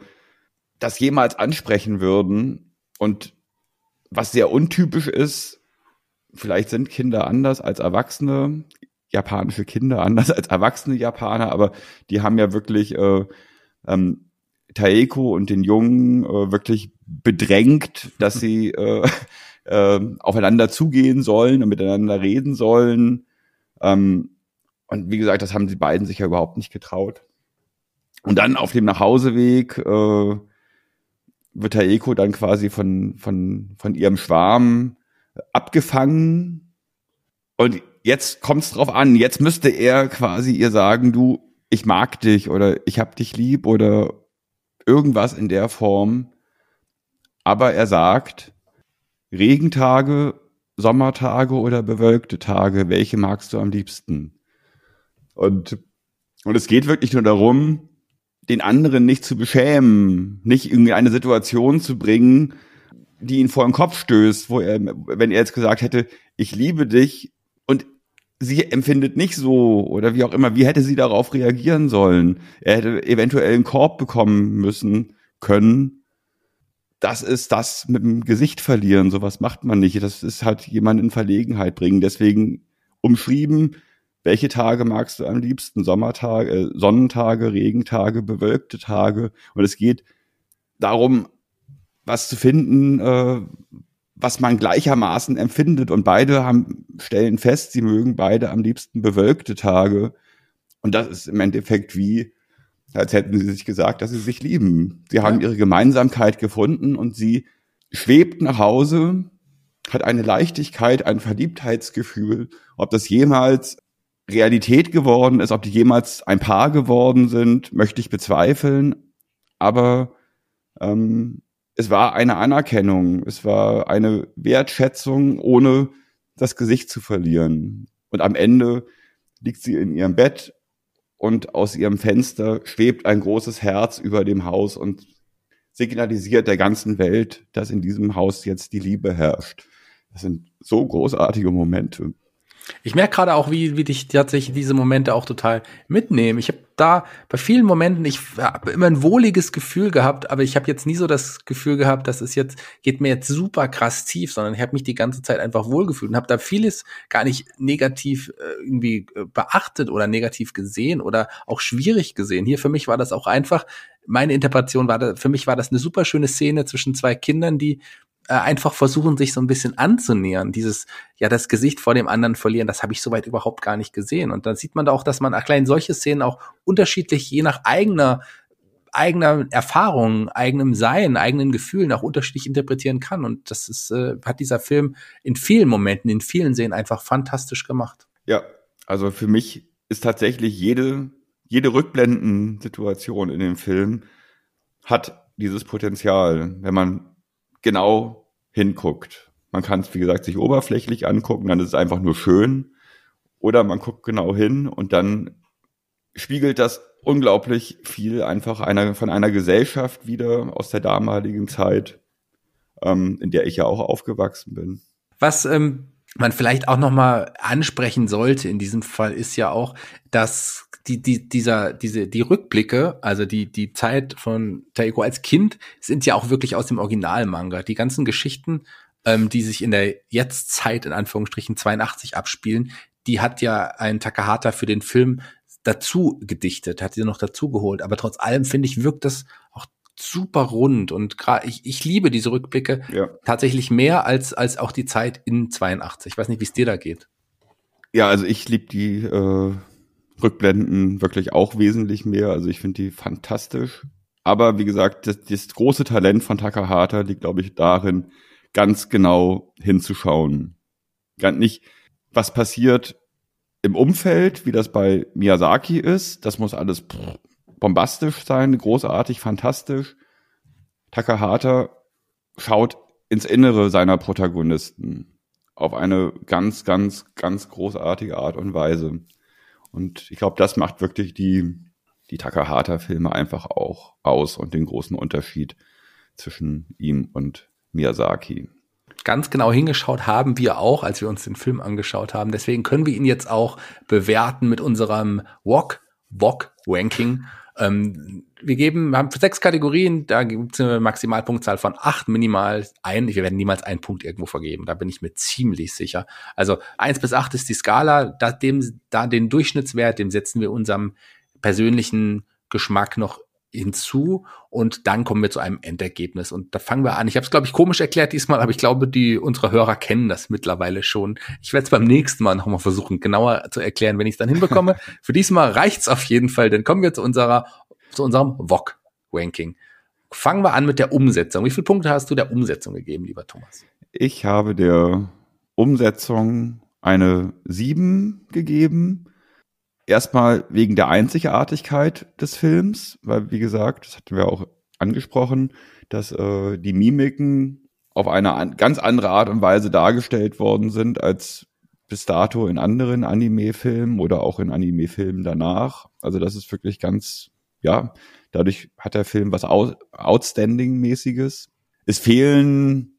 das jemals ansprechen würden. Und was sehr untypisch ist, vielleicht sind Kinder anders als Erwachsene, japanische Kinder anders als erwachsene Japaner, aber die haben ja wirklich äh, ähm, Taeko und den Jungen äh, wirklich bedrängt, dass sie äh, äh, aufeinander zugehen sollen und miteinander reden sollen. Ähm, und wie gesagt, das haben die beiden sich ja überhaupt nicht getraut. Und dann auf dem Nachhauseweg äh, wird Taeko dann quasi von, von, von ihrem Schwarm abgefangen. Und jetzt kommt's drauf an. Jetzt müsste er quasi ihr sagen, du, ich mag dich oder ich hab dich lieb oder irgendwas in der Form. Aber er sagt, Regentage, Sommertage oder bewölkte Tage, welche magst du am liebsten? Und, und es geht wirklich nur darum, den anderen nicht zu beschämen, nicht irgendwie eine Situation zu bringen, die ihn vor den Kopf stößt, wo er, wenn er jetzt gesagt hätte, ich liebe dich und sie empfindet nicht so oder wie auch immer, wie hätte sie darauf reagieren sollen? Er hätte eventuell einen Korb bekommen müssen können. Das ist das mit dem Gesicht verlieren, sowas macht man nicht. Das ist halt jemand in Verlegenheit bringen. Deswegen umschrieben, welche Tage magst du am liebsten? Sommertage, äh, Sonnentage, Regentage, bewölkte Tage. Und es geht darum, was zu finden, äh, was man gleichermaßen empfindet. Und beide haben, stellen fest, sie mögen beide am liebsten bewölkte Tage. Und das ist im Endeffekt wie, als hätten sie sich gesagt, dass sie sich lieben. Sie haben ihre Gemeinsamkeit gefunden und sie schwebt nach Hause, hat eine Leichtigkeit, ein Verliebtheitsgefühl. Ob das jemals Realität geworden ist, ob die jemals ein Paar geworden sind, möchte ich bezweifeln. Aber ähm, es war eine Anerkennung, es war eine Wertschätzung, ohne das Gesicht zu verlieren. Und am Ende liegt sie in ihrem Bett und aus ihrem Fenster schwebt ein großes Herz über dem Haus und signalisiert der ganzen Welt, dass in diesem Haus jetzt die Liebe herrscht. Das sind so großartige Momente. Ich merke gerade auch, wie, wie dich tatsächlich diese Momente auch total mitnehmen. Ich habe da bei vielen Momenten, ich habe immer ein wohliges Gefühl gehabt, aber ich habe jetzt nie so das Gefühl gehabt, dass es jetzt geht mir jetzt super krass tief, sondern ich habe mich die ganze Zeit einfach wohlgefühlt und habe da vieles gar nicht negativ äh, irgendwie äh, beachtet oder negativ gesehen oder auch schwierig gesehen. Hier für mich war das auch einfach meine Interpretation war da, für mich war das eine super schöne Szene zwischen zwei Kindern, die einfach versuchen, sich so ein bisschen anzunähern. Dieses, ja, das Gesicht vor dem anderen verlieren, das habe ich soweit überhaupt gar nicht gesehen. Und dann sieht man da auch, dass man allein solche Szenen auch unterschiedlich, je nach eigener eigener Erfahrung, eigenem Sein, eigenen Gefühlen auch unterschiedlich interpretieren kann. Und das ist, äh, hat dieser Film in vielen Momenten, in vielen Szenen einfach fantastisch gemacht. Ja, also für mich ist tatsächlich jede, jede Rückblendensituation in dem Film hat dieses Potenzial, wenn man genau hinguckt. Man kann es, wie gesagt, sich oberflächlich angucken, dann ist es einfach nur schön. Oder man guckt genau hin und dann spiegelt das unglaublich viel einfach einer, von einer Gesellschaft wieder aus der damaligen Zeit, ähm, in der ich ja auch aufgewachsen bin. Was ähm, man vielleicht auch noch mal ansprechen sollte in diesem Fall ist ja auch, dass die, die, dieser, diese, die Rückblicke, also die, die Zeit von Taiko als Kind, sind ja auch wirklich aus dem Originalmanga. Die ganzen Geschichten, ähm, die sich in der Jetztzeit, in Anführungsstrichen 82 abspielen, die hat ja ein Takahata für den Film dazu gedichtet, hat sie noch dazu geholt. Aber trotz allem finde ich, wirkt das auch super rund und gerade ich, ich liebe diese Rückblicke ja. tatsächlich mehr als als auch die Zeit in 82. Ich weiß nicht, wie es dir da geht. Ja, also ich liebe die äh, Rückblenden wirklich auch wesentlich mehr. Also ich finde die fantastisch. Aber wie gesagt, das, das große Talent von Takahata liegt, glaube ich, darin, ganz genau hinzuschauen. Ganz nicht, was passiert im Umfeld, wie das bei Miyazaki ist. Das muss alles bombastisch sein, großartig, fantastisch. Takahata schaut ins Innere seiner Protagonisten auf eine ganz, ganz, ganz großartige Art und Weise. Und ich glaube, das macht wirklich die, die Takahata-Filme einfach auch aus und den großen Unterschied zwischen ihm und Miyazaki. Ganz genau hingeschaut haben wir auch, als wir uns den Film angeschaut haben. Deswegen können wir ihn jetzt auch bewerten mit unserem Wok, Wok Ranking. Ähm, wir geben, haben sechs Kategorien, da gibt es eine Maximalpunktzahl von acht, minimal ein. Wir werden niemals einen Punkt irgendwo vergeben, da bin ich mir ziemlich sicher. Also eins bis acht ist die Skala, da, dem, da den Durchschnittswert, dem setzen wir unserem persönlichen Geschmack noch hinzu und dann kommen wir zu einem Endergebnis und da fangen wir an. Ich habe es glaube ich komisch erklärt diesmal, aber ich glaube, die unsere Hörer kennen das mittlerweile schon. Ich werde es beim nächsten Mal nochmal versuchen, genauer zu erklären, wenn ich es dann hinbekomme. Für diesmal reicht's auf jeden Fall, dann kommen wir zu unserer zu unserem VOG Ranking. Fangen wir an mit der Umsetzung. Wie viele Punkte hast du der Umsetzung gegeben, lieber Thomas? Ich habe der Umsetzung eine 7 gegeben Erstmal wegen der Einzigartigkeit des Films, weil wie gesagt, das hatten wir auch angesprochen, dass äh, die Mimiken auf eine an, ganz andere Art und Weise dargestellt worden sind als bis dato in anderen Anime-Filmen oder auch in Anime-Filmen danach. Also das ist wirklich ganz, ja, dadurch hat der Film was Outstanding-mäßiges. Es fehlen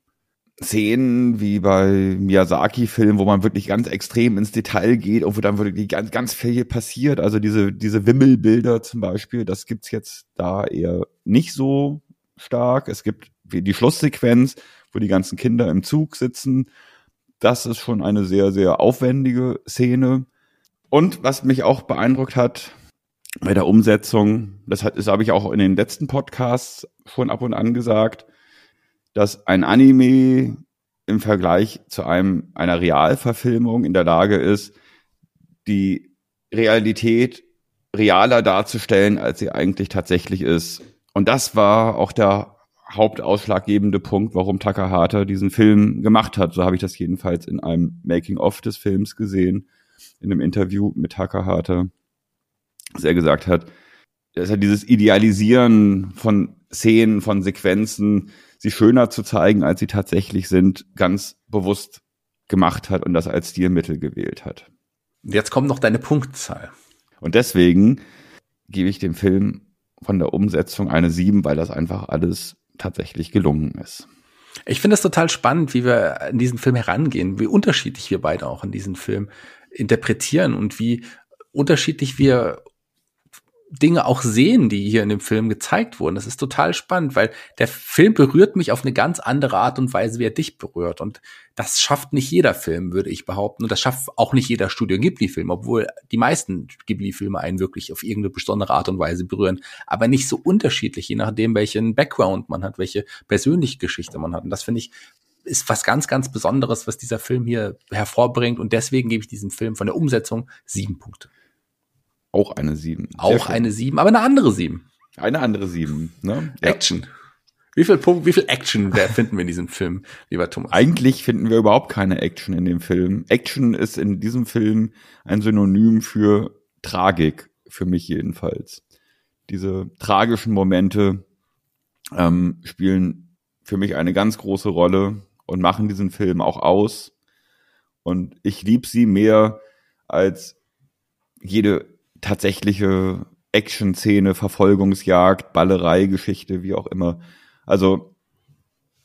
Szenen wie bei Miyazaki-Filmen, wo man wirklich ganz extrem ins Detail geht und wo dann wirklich ganz, ganz viel passiert. Also diese, diese Wimmelbilder zum Beispiel, das gibt's jetzt da eher nicht so stark. Es gibt die Schlusssequenz, wo die ganzen Kinder im Zug sitzen. Das ist schon eine sehr, sehr aufwendige Szene. Und was mich auch beeindruckt hat bei der Umsetzung, das, hat, das habe ich auch in den letzten Podcasts schon ab und an gesagt, dass ein Anime im Vergleich zu einem, einer Realverfilmung in der Lage ist, die Realität realer darzustellen, als sie eigentlich tatsächlich ist. Und das war auch der hauptausschlaggebende Punkt, warum Takahata diesen Film gemacht hat. So habe ich das jedenfalls in einem Making-of des Films gesehen, in einem Interview mit Takahata, dass er gesagt hat, dass er dieses Idealisieren von Szenen, von Sequenzen, sie schöner zu zeigen, als sie tatsächlich sind, ganz bewusst gemacht hat und das als Stilmittel gewählt hat. Jetzt kommt noch deine Punktzahl. Und deswegen gebe ich dem Film von der Umsetzung eine 7, weil das einfach alles tatsächlich gelungen ist. Ich finde es total spannend, wie wir an diesen Film herangehen, wie unterschiedlich wir beide auch in diesen Film interpretieren und wie unterschiedlich wir Dinge auch sehen, die hier in dem Film gezeigt wurden. Das ist total spannend, weil der Film berührt mich auf eine ganz andere Art und Weise, wie er dich berührt. Und das schafft nicht jeder Film, würde ich behaupten. Und das schafft auch nicht jeder Studio Ghibli-Film, obwohl die meisten Ghibli-Filme einen wirklich auf irgendeine besondere Art und Weise berühren. Aber nicht so unterschiedlich, je nachdem, welchen Background man hat, welche persönliche Geschichte man hat. Und das finde ich ist was ganz, ganz Besonderes, was dieser Film hier hervorbringt. Und deswegen gebe ich diesem Film von der Umsetzung sieben Punkte. Auch eine 7. Auch eine 7, aber eine andere 7. Eine andere 7. Ne? Action. Wie viel Punkt, wie viel Action finden wir in diesem Film, lieber Thomas? Eigentlich finden wir überhaupt keine Action in dem Film. Action ist in diesem Film ein Synonym für Tragik, für mich jedenfalls. Diese tragischen Momente ähm, spielen für mich eine ganz große Rolle und machen diesen Film auch aus. Und ich liebe sie mehr als jede tatsächliche Action-Szene, Verfolgungsjagd, Ballerei, Geschichte, wie auch immer. Also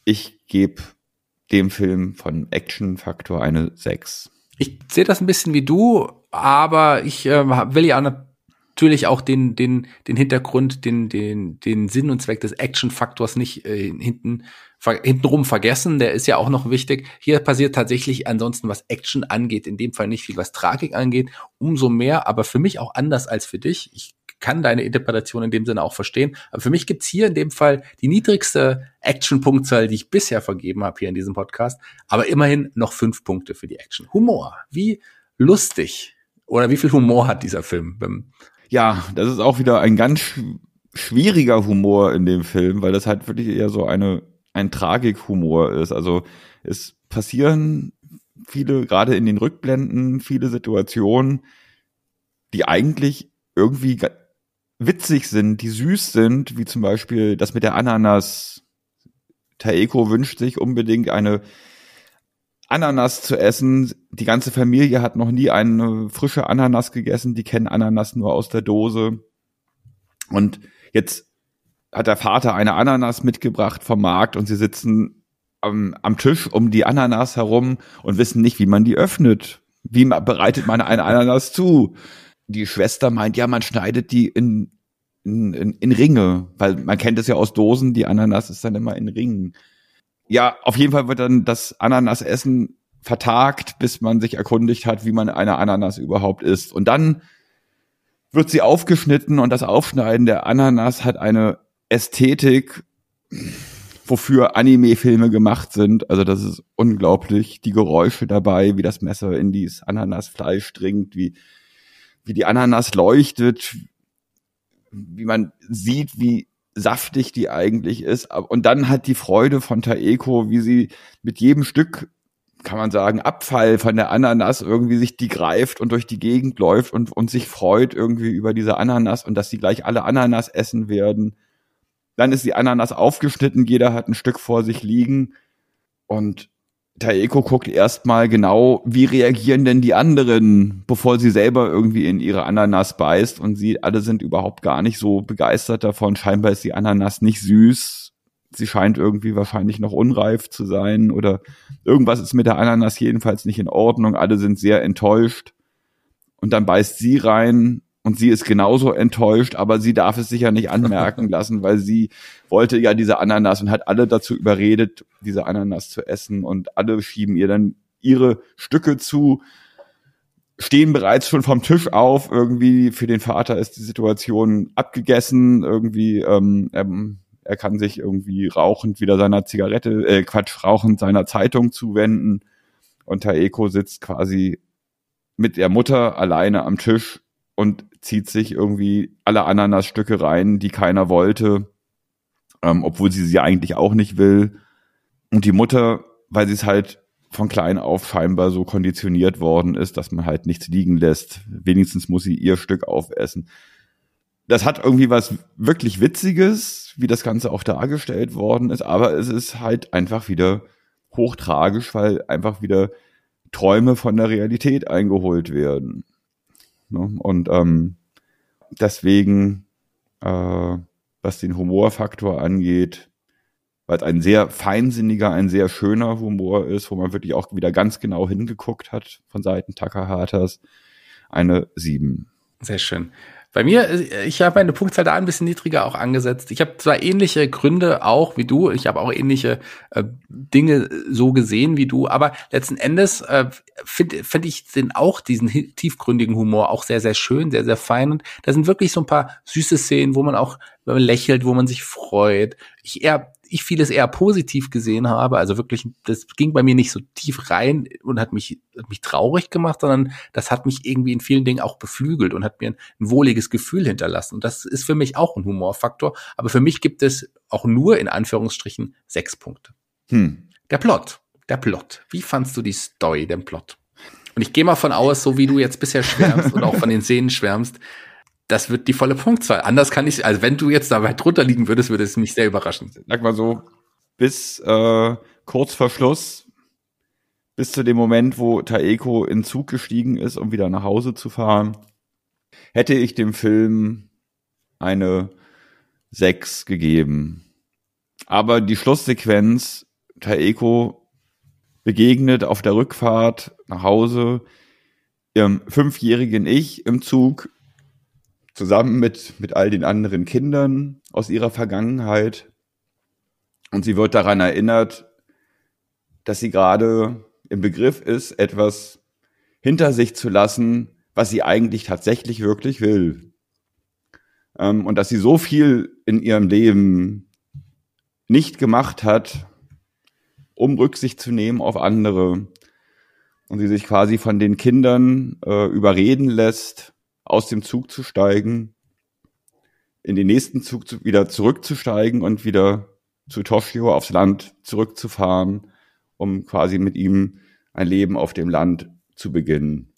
ich gebe dem Film von Action-Faktor eine 6. Ich sehe das ein bisschen wie du, aber ich äh, will ja natürlich auch den, den, den Hintergrund, den, den, den Sinn und Zweck des Action-Faktors nicht äh, hinten hintenrum vergessen, der ist ja auch noch wichtig. Hier passiert tatsächlich ansonsten, was Action angeht, in dem Fall nicht viel, was Tragik angeht, umso mehr, aber für mich auch anders als für dich. Ich kann deine Interpretation in dem Sinne auch verstehen. Aber für mich gibt's hier in dem Fall die niedrigste Action-Punktzahl, die ich bisher vergeben habe hier in diesem Podcast. Aber immerhin noch fünf Punkte für die Action. Humor. Wie lustig oder wie viel Humor hat dieser Film? Ja, das ist auch wieder ein ganz schwieriger Humor in dem Film, weil das halt wirklich eher so eine ein Tragikhumor ist. Also es passieren viele, gerade in den Rückblenden, viele Situationen, die eigentlich irgendwie witzig sind, die süß sind, wie zum Beispiel das mit der Ananas. Taeko wünscht sich unbedingt eine Ananas zu essen. Die ganze Familie hat noch nie eine frische Ananas gegessen. Die kennen Ananas nur aus der Dose. Und jetzt hat der Vater eine Ananas mitgebracht vom Markt und sie sitzen am, am Tisch um die Ananas herum und wissen nicht, wie man die öffnet. Wie bereitet man eine Ananas zu? Die Schwester meint, ja, man schneidet die in, in, in, in Ringe, weil man kennt es ja aus Dosen, die Ananas ist dann immer in Ringen. Ja, auf jeden Fall wird dann das Ananasessen vertagt, bis man sich erkundigt hat, wie man eine Ananas überhaupt isst. Und dann wird sie aufgeschnitten und das Aufschneiden der Ananas hat eine Ästhetik, wofür Anime-Filme gemacht sind. Also das ist unglaublich. Die Geräusche dabei, wie das Messer in dieses Ananasfleisch dringt, wie, wie die Ananas leuchtet, wie man sieht, wie saftig die eigentlich ist. Und dann hat die Freude von Taeko, wie sie mit jedem Stück, kann man sagen, Abfall von der Ananas irgendwie sich die greift und durch die Gegend läuft und, und sich freut irgendwie über diese Ananas und dass sie gleich alle Ananas essen werden. Dann ist die Ananas aufgeschnitten, jeder hat ein Stück vor sich liegen und Taeko guckt erstmal genau, wie reagieren denn die anderen, bevor sie selber irgendwie in ihre Ananas beißt und sie alle sind überhaupt gar nicht so begeistert davon. Scheinbar ist die Ananas nicht süß. Sie scheint irgendwie wahrscheinlich noch unreif zu sein oder irgendwas ist mit der Ananas jedenfalls nicht in Ordnung. Alle sind sehr enttäuscht. Und dann beißt sie rein und sie ist genauso enttäuscht, aber sie darf es sich ja nicht anmerken lassen, weil sie wollte ja diese Ananas und hat alle dazu überredet, diese Ananas zu essen und alle schieben ihr dann ihre Stücke zu, stehen bereits schon vom Tisch auf. Irgendwie für den Vater ist die Situation abgegessen. Irgendwie ähm, ähm, er kann sich irgendwie rauchend wieder seiner Zigarette, äh, Quatsch, rauchend seiner Zeitung zuwenden. Und Taeko sitzt quasi mit der Mutter alleine am Tisch und zieht sich irgendwie alle Ananasstücke rein, die keiner wollte, ähm, obwohl sie sie eigentlich auch nicht will. Und die Mutter, weil sie es halt von klein auf scheinbar so konditioniert worden ist, dass man halt nichts liegen lässt. Wenigstens muss sie ihr Stück aufessen. Das hat irgendwie was wirklich Witziges, wie das Ganze auch dargestellt worden ist, aber es ist halt einfach wieder hochtragisch, weil einfach wieder Träume von der Realität eingeholt werden. Ne? Und ähm, deswegen, äh, was den Humorfaktor angeht, weil es ein sehr feinsinniger, ein sehr schöner Humor ist, wo man wirklich auch wieder ganz genau hingeguckt hat von Seiten Takahatas, eine sieben. Sehr schön. Bei mir, äh, ich habe meine Punktzahl da ein bisschen niedriger auch angesetzt. Ich habe zwar ähnliche Gründe auch wie du, ich habe auch ähnliche äh, Dinge so gesehen wie du, aber letzten Endes äh, finde find ich den auch diesen tiefgründigen Humor auch sehr, sehr schön, sehr, sehr fein. Und da sind wirklich so ein paar süße Szenen, wo man auch lächelt, wo man sich freut. Ich eher ich vieles eher positiv gesehen habe. Also wirklich, das ging bei mir nicht so tief rein und hat mich, hat mich traurig gemacht, sondern das hat mich irgendwie in vielen Dingen auch beflügelt und hat mir ein, ein wohliges Gefühl hinterlassen. Und das ist für mich auch ein Humorfaktor. Aber für mich gibt es auch nur in Anführungsstrichen sechs Punkte. Hm. Der Plot. Der Plot. Wie fandst du die Story, den Plot? Und ich gehe mal von aus, so wie du jetzt bisher schwärmst und auch von den Szenen schwärmst, das wird die volle Punktzahl. Anders kann ich, also wenn du jetzt da weit drunter liegen würdest, würde es mich sehr überraschen. Sag mal so, bis äh, kurz vor Schluss, bis zu dem Moment, wo Taeko in Zug gestiegen ist, um wieder nach Hause zu fahren, hätte ich dem Film eine 6 gegeben. Aber die Schlusssequenz, Taeko begegnet auf der Rückfahrt nach Hause ihrem fünfjährigen Ich im Zug zusammen mit, mit all den anderen Kindern aus ihrer Vergangenheit. Und sie wird daran erinnert, dass sie gerade im Begriff ist, etwas hinter sich zu lassen, was sie eigentlich tatsächlich wirklich will. Ähm, und dass sie so viel in ihrem Leben nicht gemacht hat, um Rücksicht zu nehmen auf andere. Und sie sich quasi von den Kindern äh, überreden lässt, aus dem Zug zu steigen, in den nächsten Zug zu, wieder zurückzusteigen und wieder zu Toshio aufs Land zurückzufahren, um quasi mit ihm ein Leben auf dem Land zu beginnen.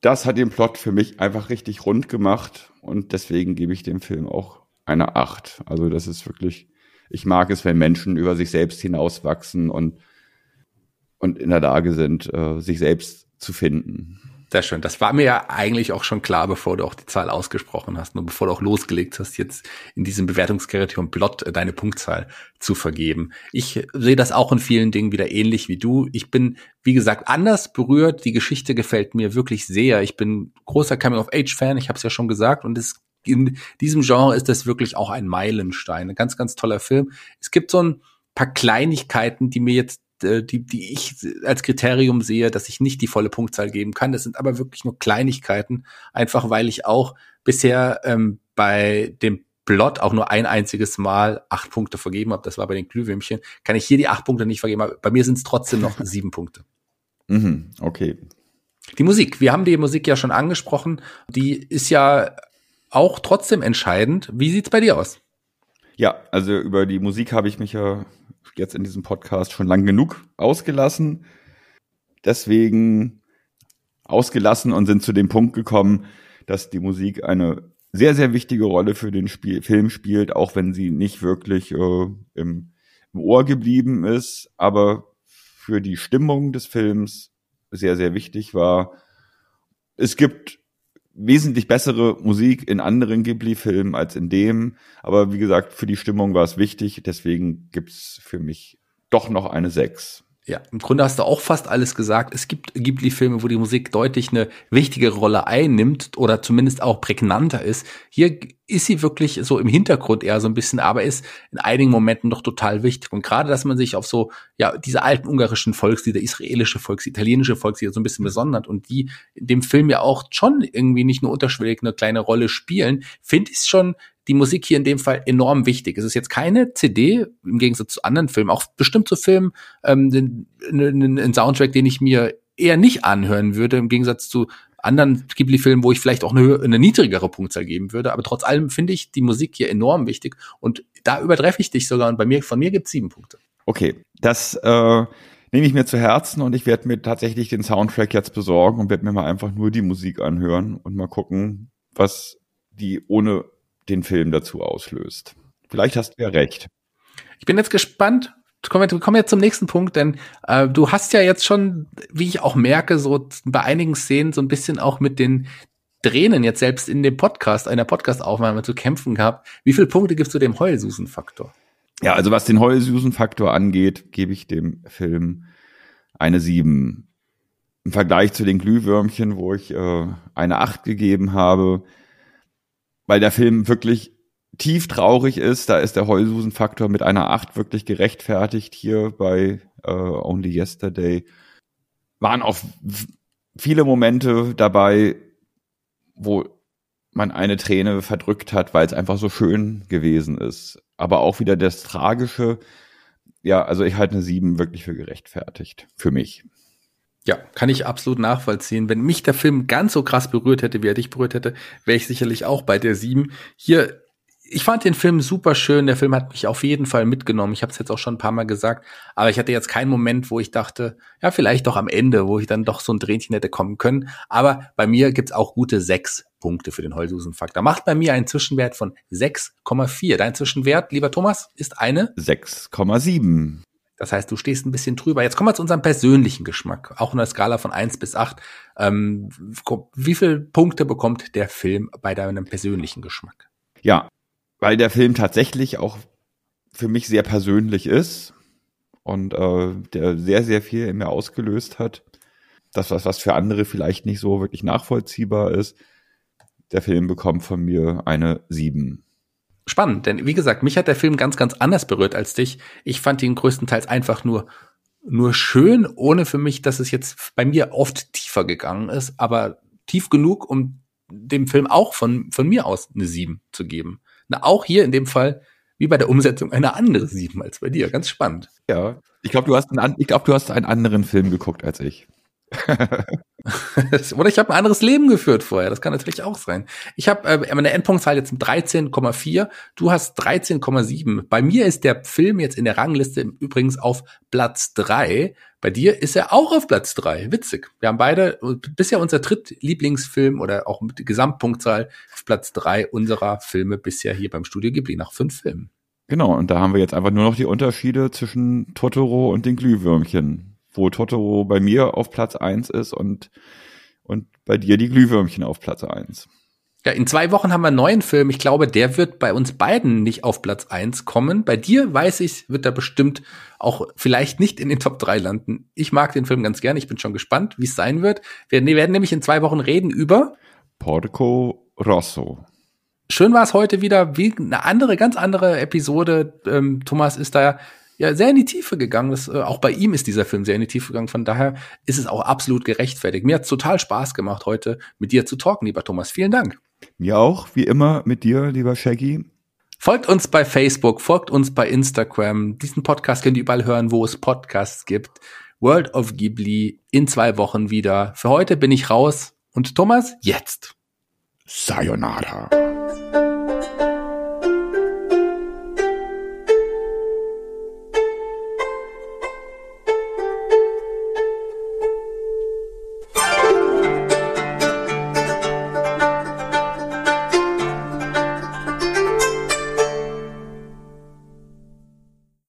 Das hat den Plot für mich einfach richtig rund gemacht und deswegen gebe ich dem Film auch eine Acht. Also das ist wirklich, ich mag es, wenn Menschen über sich selbst hinauswachsen und, und in der Lage sind, äh, sich selbst zu finden. Sehr schön. Das war mir ja eigentlich auch schon klar, bevor du auch die Zahl ausgesprochen hast und bevor du auch losgelegt hast, jetzt in diesem Bewertungskriterium Blot äh, deine Punktzahl zu vergeben. Ich sehe das auch in vielen Dingen wieder ähnlich wie du. Ich bin, wie gesagt, anders berührt. Die Geschichte gefällt mir wirklich sehr. Ich bin großer Coming-of-Age-Fan, ich habe es ja schon gesagt, und es in diesem Genre ist das wirklich auch ein Meilenstein. Ein ganz, ganz toller Film. Es gibt so ein paar Kleinigkeiten, die mir jetzt die, die ich als Kriterium sehe, dass ich nicht die volle Punktzahl geben kann. Das sind aber wirklich nur Kleinigkeiten, einfach weil ich auch bisher ähm, bei dem Plot auch nur ein einziges Mal acht Punkte vergeben habe. Das war bei den Glühwürmchen. Kann ich hier die acht Punkte nicht vergeben, aber bei mir sind es trotzdem noch sieben Punkte. Mhm, okay. Die Musik, wir haben die Musik ja schon angesprochen. Die ist ja auch trotzdem entscheidend. Wie sieht's bei dir aus? Ja, also über die Musik habe ich mich ja jetzt in diesem Podcast schon lang genug ausgelassen. Deswegen ausgelassen und sind zu dem Punkt gekommen, dass die Musik eine sehr, sehr wichtige Rolle für den Spiel, Film spielt, auch wenn sie nicht wirklich äh, im, im Ohr geblieben ist, aber für die Stimmung des Films sehr, sehr wichtig war. Es gibt wesentlich bessere Musik in anderen Ghibli-Filmen als in dem. Aber wie gesagt, für die Stimmung war es wichtig. Deswegen gibt's für mich doch noch eine 6. Ja, im Grunde hast du auch fast alles gesagt. Es gibt Ghibli-Filme, wo die Musik deutlich eine wichtigere Rolle einnimmt oder zumindest auch prägnanter ist. Hier ist sie wirklich so im Hintergrund eher so ein bisschen, aber ist in einigen Momenten doch total wichtig. Und gerade, dass man sich auf so, ja, diese alten ungarischen Volkslieder, israelische Volkslieder, italienische Volkslieder so ein bisschen besondert und die in dem Film ja auch schon irgendwie nicht nur unterschwellig eine kleine Rolle spielen, finde ich es schon die Musik hier in dem Fall enorm wichtig. Es ist jetzt keine CD, im Gegensatz zu anderen Filmen, auch bestimmt zu Filmen, ähm, ein Soundtrack, den ich mir eher nicht anhören würde, im Gegensatz zu anderen Ghibli-Filmen, wo ich vielleicht auch eine, eine niedrigere Punktzahl geben würde. Aber trotz allem finde ich die Musik hier enorm wichtig und da übertreffe ich dich sogar und bei mir, von mir gibt es sieben Punkte. Okay, das äh, nehme ich mir zu Herzen und ich werde mir tatsächlich den Soundtrack jetzt besorgen und werde mir mal einfach nur die Musik anhören und mal gucken, was die ohne den Film dazu auslöst. Vielleicht hast du ja recht. Ich bin jetzt gespannt. Kommen wir, kommen jetzt zum nächsten Punkt, denn äh, du hast ja jetzt schon, wie ich auch merke, so bei einigen Szenen so ein bisschen auch mit den Tränen jetzt selbst in dem Podcast, einer Podcast-Aufnahme zu kämpfen gehabt. Wie viele Punkte gibst du dem Heulsusen-Faktor? Ja, also was den Heulsusen-Faktor angeht, gebe ich dem Film eine sieben. Im Vergleich zu den Glühwürmchen, wo ich äh, eine acht gegeben habe, weil der Film wirklich tief traurig ist. Da ist der Heulsusen-Faktor mit einer Acht wirklich gerechtfertigt. Hier bei äh, Only Yesterday waren auch viele Momente dabei, wo man eine Träne verdrückt hat, weil es einfach so schön gewesen ist. Aber auch wieder das Tragische. Ja, also ich halte eine Sieben wirklich für gerechtfertigt. Für mich. Ja, kann ich absolut nachvollziehen. Wenn mich der Film ganz so krass berührt hätte, wie er dich berührt hätte, wäre ich sicherlich auch bei der sieben. Hier, ich fand den Film super schön. Der Film hat mich auf jeden Fall mitgenommen. Ich habe es jetzt auch schon ein paar Mal gesagt, aber ich hatte jetzt keinen Moment, wo ich dachte, ja, vielleicht doch am Ende, wo ich dann doch so ein Tränchen hätte kommen können. Aber bei mir gibt's auch gute sechs Punkte für den Heulsusen-Faktor. Macht bei mir einen Zwischenwert von 6,4. Dein Zwischenwert, lieber Thomas, ist eine 6,7. Das heißt, du stehst ein bisschen drüber. Jetzt kommen wir zu unserem persönlichen Geschmack. Auch in der Skala von eins bis acht. Ähm, wie viele Punkte bekommt der Film bei deinem persönlichen Geschmack? Ja, weil der Film tatsächlich auch für mich sehr persönlich ist und äh, der sehr, sehr viel in mir ausgelöst hat. Das, was, was für andere vielleicht nicht so wirklich nachvollziehbar ist. Der Film bekommt von mir eine 7. Spannend, denn wie gesagt, mich hat der Film ganz, ganz anders berührt als dich. Ich fand ihn größtenteils einfach nur, nur schön, ohne für mich, dass es jetzt bei mir oft tiefer gegangen ist, aber tief genug, um dem Film auch von, von mir aus eine 7 zu geben. Na, auch hier in dem Fall, wie bei der Umsetzung, eine andere 7 als bei dir. Ganz spannend. Ja, ich glaube, du hast einen, ich glaube, du hast einen anderen Film geguckt als ich. Oder ich habe ein anderes Leben geführt vorher. Das kann natürlich auch sein. Ich habe äh, meine Endpunktzahl jetzt 13,4. Du hast 13,7. Bei mir ist der Film jetzt in der Rangliste übrigens auf Platz 3. Bei dir ist er auch auf Platz 3. Witzig. Wir haben beide bisher unser drittlieblingsfilm oder auch mit Gesamtpunktzahl auf Platz 3 unserer Filme bisher hier beim Studio Ghibli nach fünf Filmen. Genau, und da haben wir jetzt einfach nur noch die Unterschiede zwischen Totoro und den Glühwürmchen wo Totoro bei mir auf Platz eins ist und, und bei dir die Glühwürmchen auf Platz eins. Ja, in zwei Wochen haben wir einen neuen Film. Ich glaube, der wird bei uns beiden nicht auf Platz eins kommen. Bei dir, weiß ich, wird er bestimmt auch vielleicht nicht in den Top drei landen. Ich mag den Film ganz gern. Ich bin schon gespannt, wie es sein wird. Wir werden nämlich in zwei Wochen reden über Porco Rosso. Schön war es heute wieder, wie eine andere, ganz andere Episode. Ähm, Thomas ist da ja sehr in die Tiefe gegangen. Das, äh, auch bei ihm ist dieser Film sehr in die Tiefe gegangen. Von daher ist es auch absolut gerechtfertigt. Mir hat total Spaß gemacht, heute mit dir zu talken, lieber Thomas. Vielen Dank. Mir auch, wie immer, mit dir, lieber Shaggy. Folgt uns bei Facebook, folgt uns bei Instagram. Diesen Podcast könnt ihr überall hören, wo es Podcasts gibt. World of Ghibli in zwei Wochen wieder. Für heute bin ich raus. Und Thomas, jetzt. Sayonara.